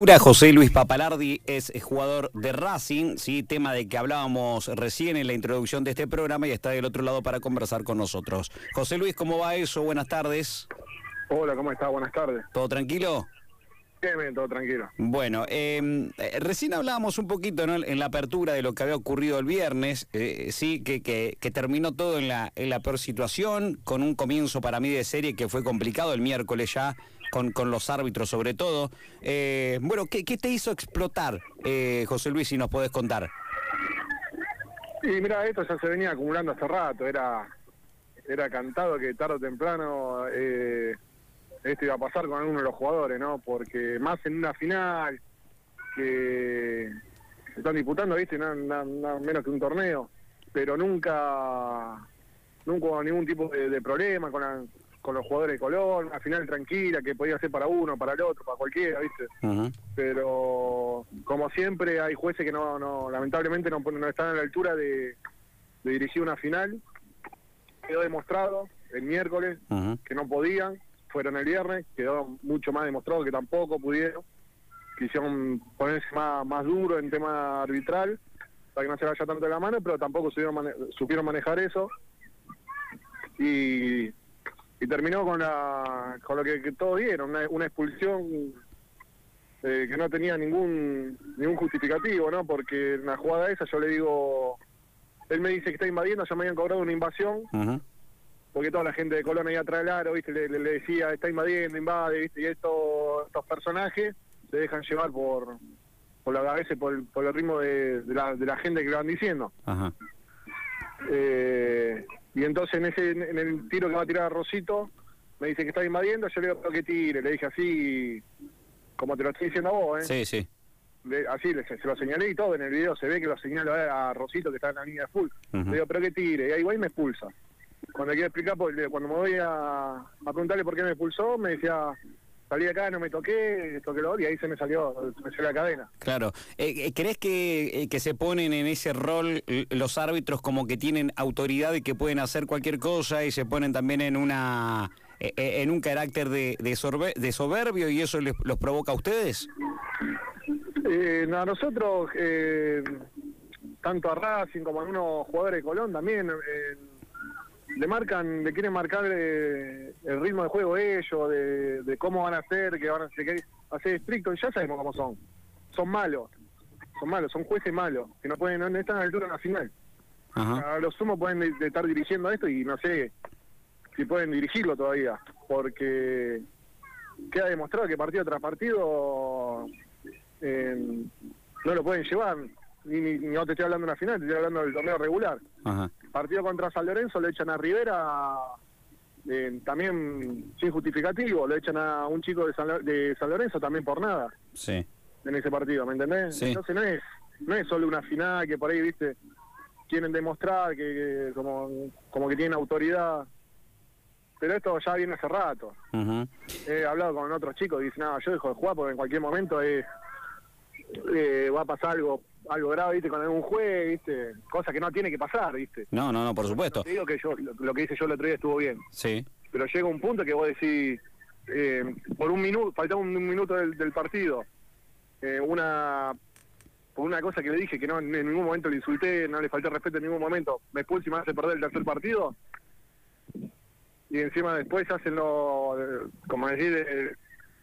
José Luis Papalardi es jugador de Racing, sí, tema de que hablábamos recién en la introducción de este programa y está del otro lado para conversar con nosotros. José Luis, ¿cómo va eso? Buenas tardes. Hola, ¿cómo está? Buenas tardes. ¿Todo tranquilo? Bien, bien, todo tranquilo. Bueno, em, eh, recién hablábamos un poquito ¿no? en la apertura de lo que había ocurrido el viernes, eh, sí, que, que, que, terminó todo en la, en la peor situación, con un comienzo para mí de serie que fue complicado el miércoles ya con, con los árbitros sobre todo. Eh, bueno, ¿qué, ¿qué, te hizo explotar, eh, José Luis, si nos podés contar? Y mira, esto ya se venía acumulando hace rato, era, era cantado que tarde o temprano eh, esto iba a pasar con alguno de los jugadores, ¿no? Porque más en una final que se están disputando, ¿viste? Nada, nada menos que un torneo, pero nunca, nunca hubo ningún tipo de, de problema con la con los jugadores de Colón, una final tranquila que podía ser para uno, para el otro, para cualquiera, ¿viste? Uh -huh. Pero como siempre hay jueces que no, no lamentablemente no, no están a la altura de, de, dirigir una final. Quedó demostrado el miércoles uh -huh. que no podían, fueron el viernes, quedó mucho más demostrado que tampoco pudieron. Quisieron ponerse más, más duro en tema arbitral para que no se vaya tanto de la mano, pero tampoco supieron, mane supieron manejar eso. Y y terminó con la con lo que, que todos vieron, una, una expulsión eh, que no tenía ningún ningún justificativo, ¿no? Porque en la jugada esa yo le digo, él me dice que está invadiendo, ya me habían cobrado una invasión, uh -huh. porque toda la gente de Colón ahí atrás del aro, ¿viste? Le, le, le, decía, está invadiendo, invade, ¿viste? Y estos, estos personajes se dejan llevar por, por la, a veces por, por el ritmo de, de, la, de la gente que lo van diciendo. Uh -huh. eh, y entonces en ese en el tiro que va a tirar a Rosito, me dice que está invadiendo, yo le digo que tire, le dije así, como te lo estoy diciendo a vos, ¿eh? Sí, sí. Le, así le, se, se, lo señalé y todo, en el video se ve que lo señalo a Rosito que está en la línea de full. Uh -huh. Le digo, pero que tire, y ahí va y me expulsa. Cuando quiero explicar, cuando me voy a, a preguntarle por qué me expulsó, me decía, salí de acá, no me toqué, toqué lo y ahí se me salió, se me salió la cadena. Claro. Eh, ¿Crees que, eh, que se ponen en ese rol los árbitros como que tienen autoridad y que pueden hacer cualquier cosa y se ponen también en una eh, en un carácter de, de, sorbe, de, soberbio y eso les, los provoca a ustedes? Eh, no, a nosotros, eh, tanto a Racing como a unos jugadores de Colón también, le marcan, le quieren marcar eh, el ritmo de juego ellos, de, de, cómo van a hacer, que van a hacer, hacer estricto, y ya sabemos cómo son. Son malos, son malos, son jueces malos, que no pueden, no están a la altura de la final. Ajá. A los sumos pueden de, de estar dirigiendo esto y no sé si pueden dirigirlo todavía, porque queda demostrado que partido tras partido eh, no lo pueden llevar. Ni, ni, no te estoy hablando de una final, te estoy hablando del torneo regular. Ajá. Partido contra San Lorenzo lo echan a Rivera eh, también sin justificativo, lo echan a un chico de San, de San, Lorenzo también por nada. Sí. En ese partido, ¿me entendés? Sí. Entonces no es, no es solo una final que por ahí, viste, quieren demostrar que, que como, como que tienen autoridad pero esto ya viene hace rato. Uh -huh. He hablado con otros chicos y dicen, no, yo dejo de jugar porque en cualquier momento es, eh, va a pasar algo algo grave, ¿viste? Con algún juez, ¿viste? Cosa que no tiene que pasar, ¿viste? No, no, no, por supuesto. Te digo que yo, lo, lo que hice yo el otro día estuvo bien. Sí. Pero llega un punto que vos decís, eh, por un minuto, faltaba un, un minuto del, del partido, eh, una por una cosa que le dije que no en ningún momento le insulté, no le falté respeto en ningún momento, me expulsa y me hace perder el tercer partido, y encima después hacen los, como decir, eh,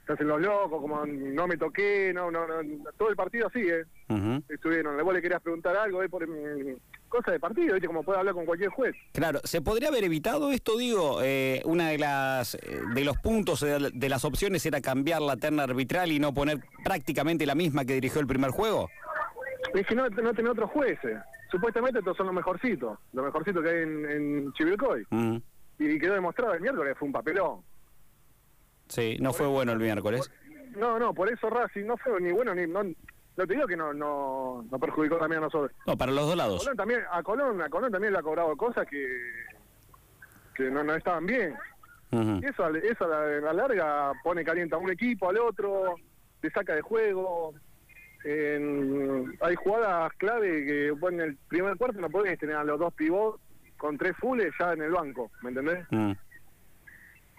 se hacen los locos, como no me toqué, no, no, no todo el partido así, ¿eh? Uh -huh. Estuvieron, vos le querías preguntar algo, ¿eh? Por mm, cosa de partido, ¿viste? Como puede hablar con cualquier juez. Claro, ¿se podría haber evitado esto, digo? Eh, una de las de los puntos, de, las opciones era cambiar la terna arbitral y no poner prácticamente la misma que dirigió el primer juego. Es que no, no tener otros jueces. Supuestamente estos son los mejorcitos, los mejorcitos que hay en, en Chivilcoy. Uh -huh y quedó demostrado el miércoles fue un papelón. Sí, no por fue eso, bueno el miércoles. Por, no, no, por eso Racing no fue ni bueno ni no, no te digo que no no, no perjudicó también a nosotros. No, para los dos lados. A Colón también a Colón, a Colón también le ha cobrado cosas que que no, no estaban bien. Uh -huh. Y eso, eso a la, a la larga pone caliente a un equipo, al otro, te saca de juego. En, hay jugadas clave que bueno, en el primer cuarto no podés tener a los dos pivots con tres fulles ya en el banco, ¿me entendés? Mm. Uh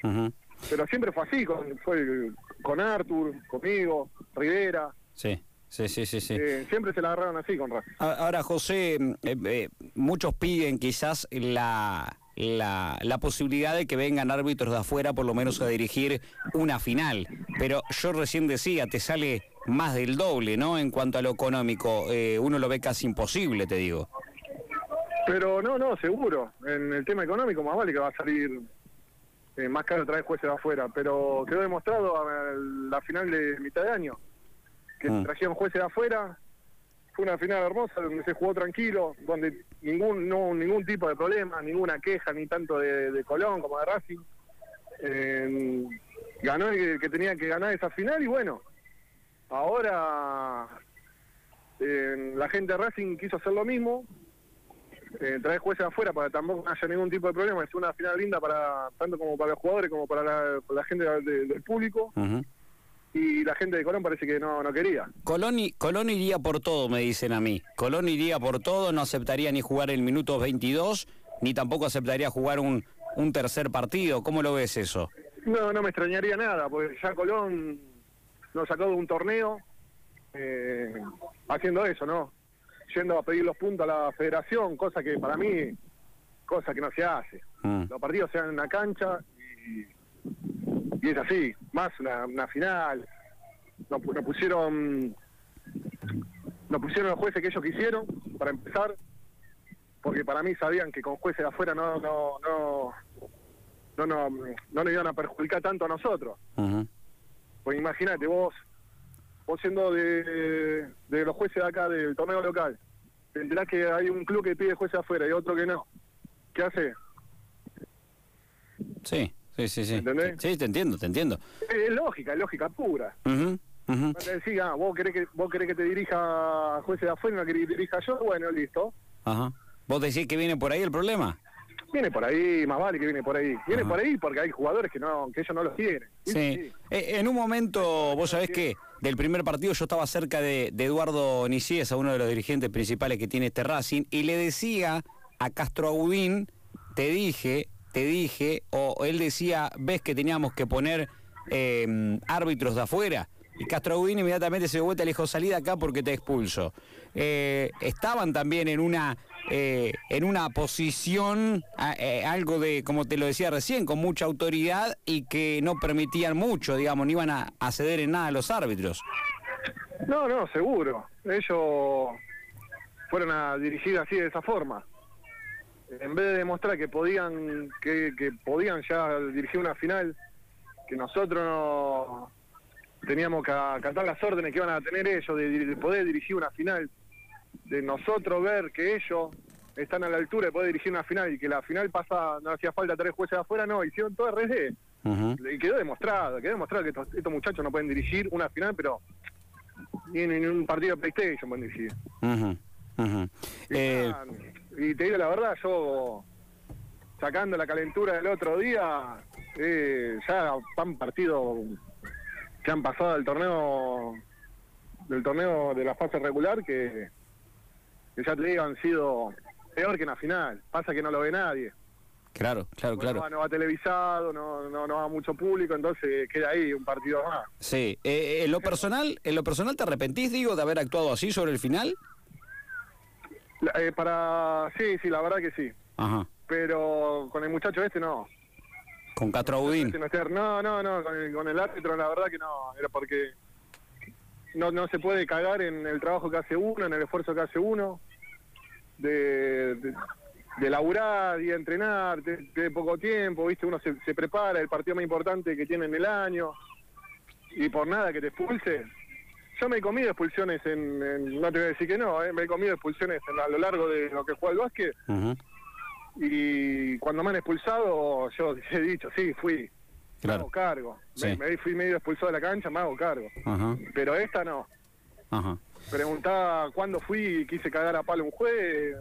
-huh. Pero siempre fue así, con, fue con Arthur, conmigo, Rivera. Sí. Sí, sí, sí, sí. Eh, siempre se la agarraron así con Racing. Ahora, José, eh, eh, muchos piden quizás la, la, la, posibilidad de que vengan árbitros de afuera por lo menos a dirigir una final. Pero yo recién decía, te sale más del doble, ¿no? En cuanto a lo económico, uno lo ve casi imposible, te digo. Pero no, no, seguro. En el tema económico más vale que va a salir más caro traer jueces de afuera. Pero quedó demostrado a la final de mitad de año que mm. trajeron jueces de afuera. Fue una final hermosa donde se jugó tranquilo, donde ningún no ningún tipo de problema, ninguna queja, ni tanto de, Colón como de Racing. ganó el que, tenía que ganar esa final y bueno, ahora la gente de Racing quiso hacer lo mismo, eh, traer jueces afuera para que tampoco haya ningún tipo de problema. Es una final linda para tanto como para los jugadores como para la, gente del público y la gente de Colón parece que no, no quería. Colón, Colón iría por todo, me dicen a mí. Colón iría por todo, no aceptaría ni jugar el minuto 22, ni tampoco aceptaría jugar un, un tercer partido. ¿Cómo lo ves eso? No, no me extrañaría nada, porque ya Colón nos sacó de un torneo eh, haciendo eso, ¿no? Yendo a pedir los puntos a la federación, cosa que para mí, cosa que no se hace. Mm. Los partidos se dan en la cancha y y es así, más una, final. Nos, pusieron nos pusieron los jueces que ellos quisieron, para empezar, porque para mí sabían que con jueces de afuera no no no no no, no nos iban a perjudicar tanto a nosotros. Pues imagínate, vos vos siendo de, de los jueces de acá del torneo local, te enterás que hay un club que pide jueces afuera y otro que no. ¿Qué hace? Sí. Sí, sí, sí. ¿Entendés? Sí, te entiendo, te entiendo. Es lógica, es lógica pura. Uh Decís, ah, vos querés que vos querés que te dirija jueces de afuera, no que te dirija yo, bueno, listo. Ajá. ¿Vos decís que viene por ahí el problema? Viene por ahí, más vale que viene por ahí. Viene por ahí porque hay jugadores que no que ellos no los tienen. Sí. Eh, en un momento, vos sabés que del primer partido yo estaba cerca de, de Eduardo Niciesa, uno de los dirigentes principales que tiene este Racing, y le decía a Castro Agudín, te dije, te dije, o él decía, ves que teníamos que poner em, árbitros de afuera. Y Castro Agudín inmediatamente se dio vuelta y le dijo, salí de acá porque te expulso. Eh, estaban también en una, eh, en una posición, eh, algo de, como te lo decía recién, con mucha autoridad y que no permitían mucho, digamos, no iban a, a ceder en nada a los árbitros. No, no, seguro. Ellos fueron a dirigir así de esa forma en vez de demostrar que podían que, podían ya dirigir una final, que nosotros no teníamos que acatar las órdenes que iban a tener ellos de, poder dirigir una final, de nosotros ver que ellos están a la altura de poder dirigir una final y que la final pasa, no hacía falta tres jueces afuera, no, hicieron todo RD. Y quedó demostrado, quedó demostrado que estos, muchachos no pueden dirigir una final, pero ni en, un partido de PlayStation pueden dirigir. Eh, y te digo la verdad, yo sacando la calentura del otro día, eh, ya han partido que han pasado del torneo del torneo de la fase regular que, ya te digo han sido peor que en la final. Pasa que no lo ve nadie. Claro, claro, claro. No va, televisado, no, no, no va mucho público, entonces queda ahí un partido más. Sí, eh, en lo personal, en lo personal te arrepentís, digo, de haber actuado así sobre el final. Eh, para sí, sí, la verdad que sí. Ajá. Pero con el muchacho este no. ¿Con Castro Audín? No, no, no, con el, con el árbitro la verdad que no. Era porque no, no se puede cagar en el trabajo que hace uno, en el esfuerzo que hace uno, de, de, laburar y entrenar, de, poco tiempo, ¿viste? Uno se, se prepara, el partido más importante que tiene en el año, y por nada que te expulse, yo me he comido expulsiones en, no te voy a decir que no, eh, me he comido expulsiones a lo largo de lo que juega el básquet. Y cuando me han expulsado, yo he dicho, sí, fui. Me hago cargo. Me, fui medio expulsado de la cancha, me hago cargo. Pero esta no. Preguntaba cuándo fui y quise cagar a palo un juez.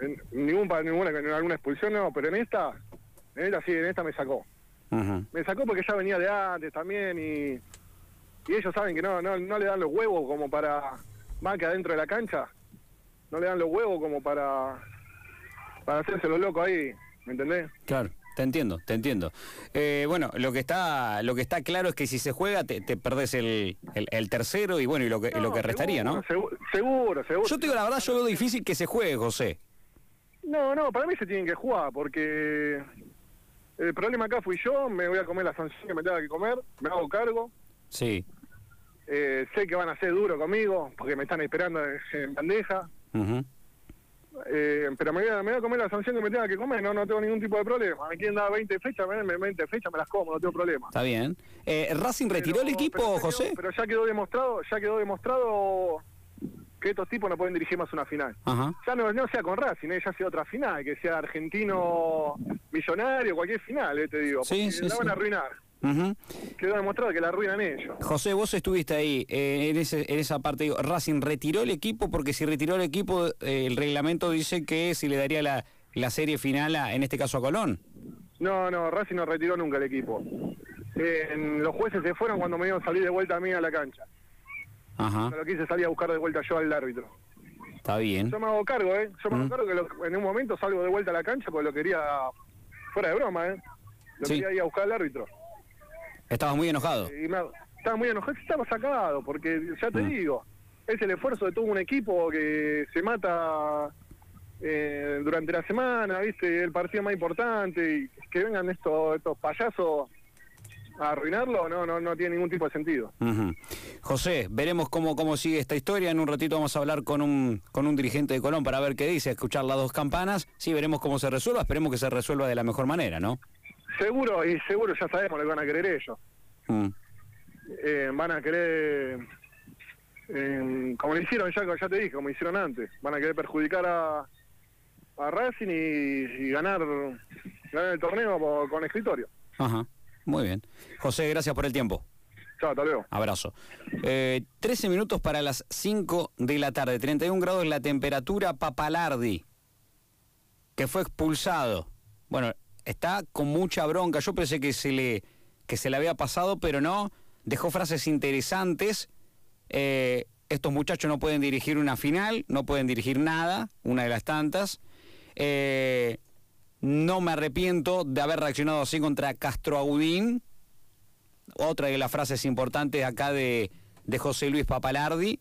En, ningún, ninguna, en alguna expulsión no, pero en esta, en esta sí, en esta me sacó. Me sacó porque ya venía de antes también y y ellos saben que no, no, no le dan los huevos como para, más que adentro de la cancha, no le dan los huevos como para, para hacerse los locos ahí, ¿me entendés? Claro, te entiendo, te entiendo. Eh, bueno, lo que está lo que está claro es que si se juega te, te perdés el, el- el tercero y bueno, y lo que, lo que restaría, ¿no? Seguro, seguro, seguro. Yo te digo la verdad, yo veo difícil que se juegue, José. No, no, para mí se tienen que jugar, porque el problema acá fui yo, me voy a comer la sanción que me tenga que comer, me hago cargo, Sí. eh, sé que van a ser duro conmigo, porque me están esperando en bandeja, Ujú. Eh, pero me voy, a, me voy a comer la sanción que me tenga que comer, no no tengo ningún tipo de problema. Me quieren dar 20 fechas, me, me- 20 fechas me las como, no tengo problema. Está bien. Eh, ¿Racing retiró Pero- el equipo, pero José? pero ya quedó demostrado, ya quedó demostrado que estos tipos no pueden dirigir más una final. Ajá. Ya no, no sea con Racing, eh, ya sea otra final, que sea argentino millonario, cualquier final, eh, te digo. Sí, sí, la van sí. a arruinar. Ujú. Quedó demostrado que la arruinan ellos. José, vos estuviste ahí eh, en, ese, en esa parte. Digo, Racing retiró el equipo porque si retiró el equipo, eh, el reglamento dice que si le daría la, la serie final, a, en este caso a Colón. No, no, Racing no retiró nunca el equipo. Eh, en- los jueces se fueron cuando me iban a salir de vuelta a mí a la cancha. Ajá, lo quise salir a buscar de vuelta yo al árbitro. está bien. Yo me hago cargo, ¿eh? Yo me hago Mm. cargo que lo- en un momento salgo de vuelta a la cancha porque lo quería, fuera de broma, ¿eh? Lo Sí. quería ir a buscar al árbitro. Estabas muy enojado. Y me, estaba muy enojado, estaba sacado, porque ya te Mm. digo, es el esfuerzo de todo un equipo que se mata eh, durante la semana, ¿viste? El partido más importante, y que vengan estos, estos payasos a arruinarlo, no, no, no tiene ningún tipo de sentido. José, veremos cómo, cómo sigue esta historia. En un ratito vamos a hablar con un, con un dirigente de Colón para ver qué dice, escuchar las dos campanas. Sí, veremos cómo se resuelva. Esperemos que se resuelva de la mejor manera, ¿no? Seguro, y seguro ya sabemos lo que van a querer ellos. Mm. Eh, van a querer, eh, como lo hicieron ya, ya te dije, como hicieron antes, van a querer perjudicar a, a Racing y, y ganar, ganar el torneo por- con escritorio. Ajá, muy bien. José, gracias por el tiempo. Chao, hasta luego. Abrazo. Eh, 13 minutos para las 5 de la tarde. 31 grados la temperatura. Papalardi, que fue expulsado. Bueno, está con mucha bronca. Yo pensé que se le, que se le había pasado, pero no. Dejó frases interesantes. Eh, estos muchachos no pueden dirigir una final, no pueden dirigir nada, una de las tantas. Eh, no me arrepiento de haber reaccionado así contra Castro Audín otra de las frases importantes acá de, de José Luis Papalardi,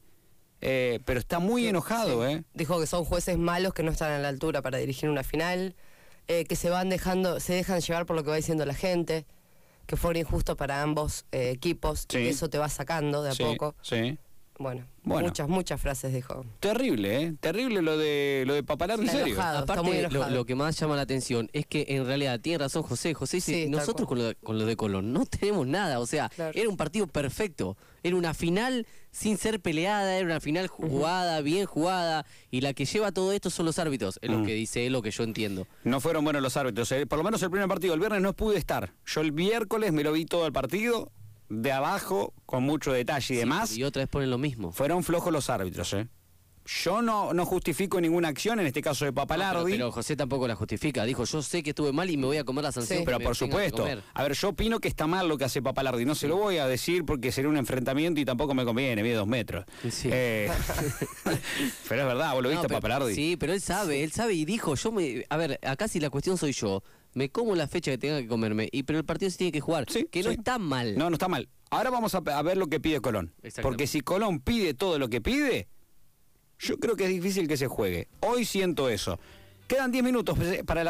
eh, pero está muy enojado, Sí. ¿eh? Dijo que son jueces malos que no están a la altura para dirigir una final, eh, que se van dejando, se dejan llevar por lo que va diciendo la gente, que fue injusto para ambos eh, equipos Sí. y que eso te va sacando de a Sí, poco. Sí. Bueno, Bueno. muchas, muchas frases dijo. Terrible, ¿eh? Terrible lo de lo de en Está serio. enojado. está muy Aparte, lo, que más llama la atención es que en realidad tiene razón José. José dice, Sí, nosotros con lo, de, con lo de Colón no tenemos nada. O sea, Claro. era un partido perfecto. Era una final sin ser peleada, era una final jugada, bien jugada. Y la que lleva todo esto son los árbitros, es Mm. lo que dice él, lo que yo entiendo. No fueron buenos los árbitros. eh. Por lo menos el primer partido. El viernes no pude estar. Yo el miércoles me lo vi todo el partido, de abajo, con mucho detalle y demás. Y otra vez ponen lo mismo. Fueron flojos los árbitros, ¿eh? Yo no, no justifico ninguna acción, en este caso de Pero, Papalardi. pero José tampoco la justifica. Dijo, yo sé que estuve mal y me voy a comer la sanción. Sí. Pero por supuesto. comer". A ver, yo opino que está mal lo que hace Papalardi. No se lo voy a decir porque sería un enfrentamiento y tampoco me conviene, mide dos metros. Sí. Eh, pero es verdad, vos lo viste No, pero- Papalardi. Sí, pero él sabe, él sabe y dijo, yo me... A ver, acá si la cuestión soy yo, me como la fecha que tenga que comerme, y pero el partido se tiene que jugar, Sí, que no sí. está mal. No, no está mal. Ahora vamos a, a ver lo que pide Colón. Porque si Colón pide todo lo que pide, yo creo que es difícil que se juegue. Hoy siento eso. Quedan 10 minutos para las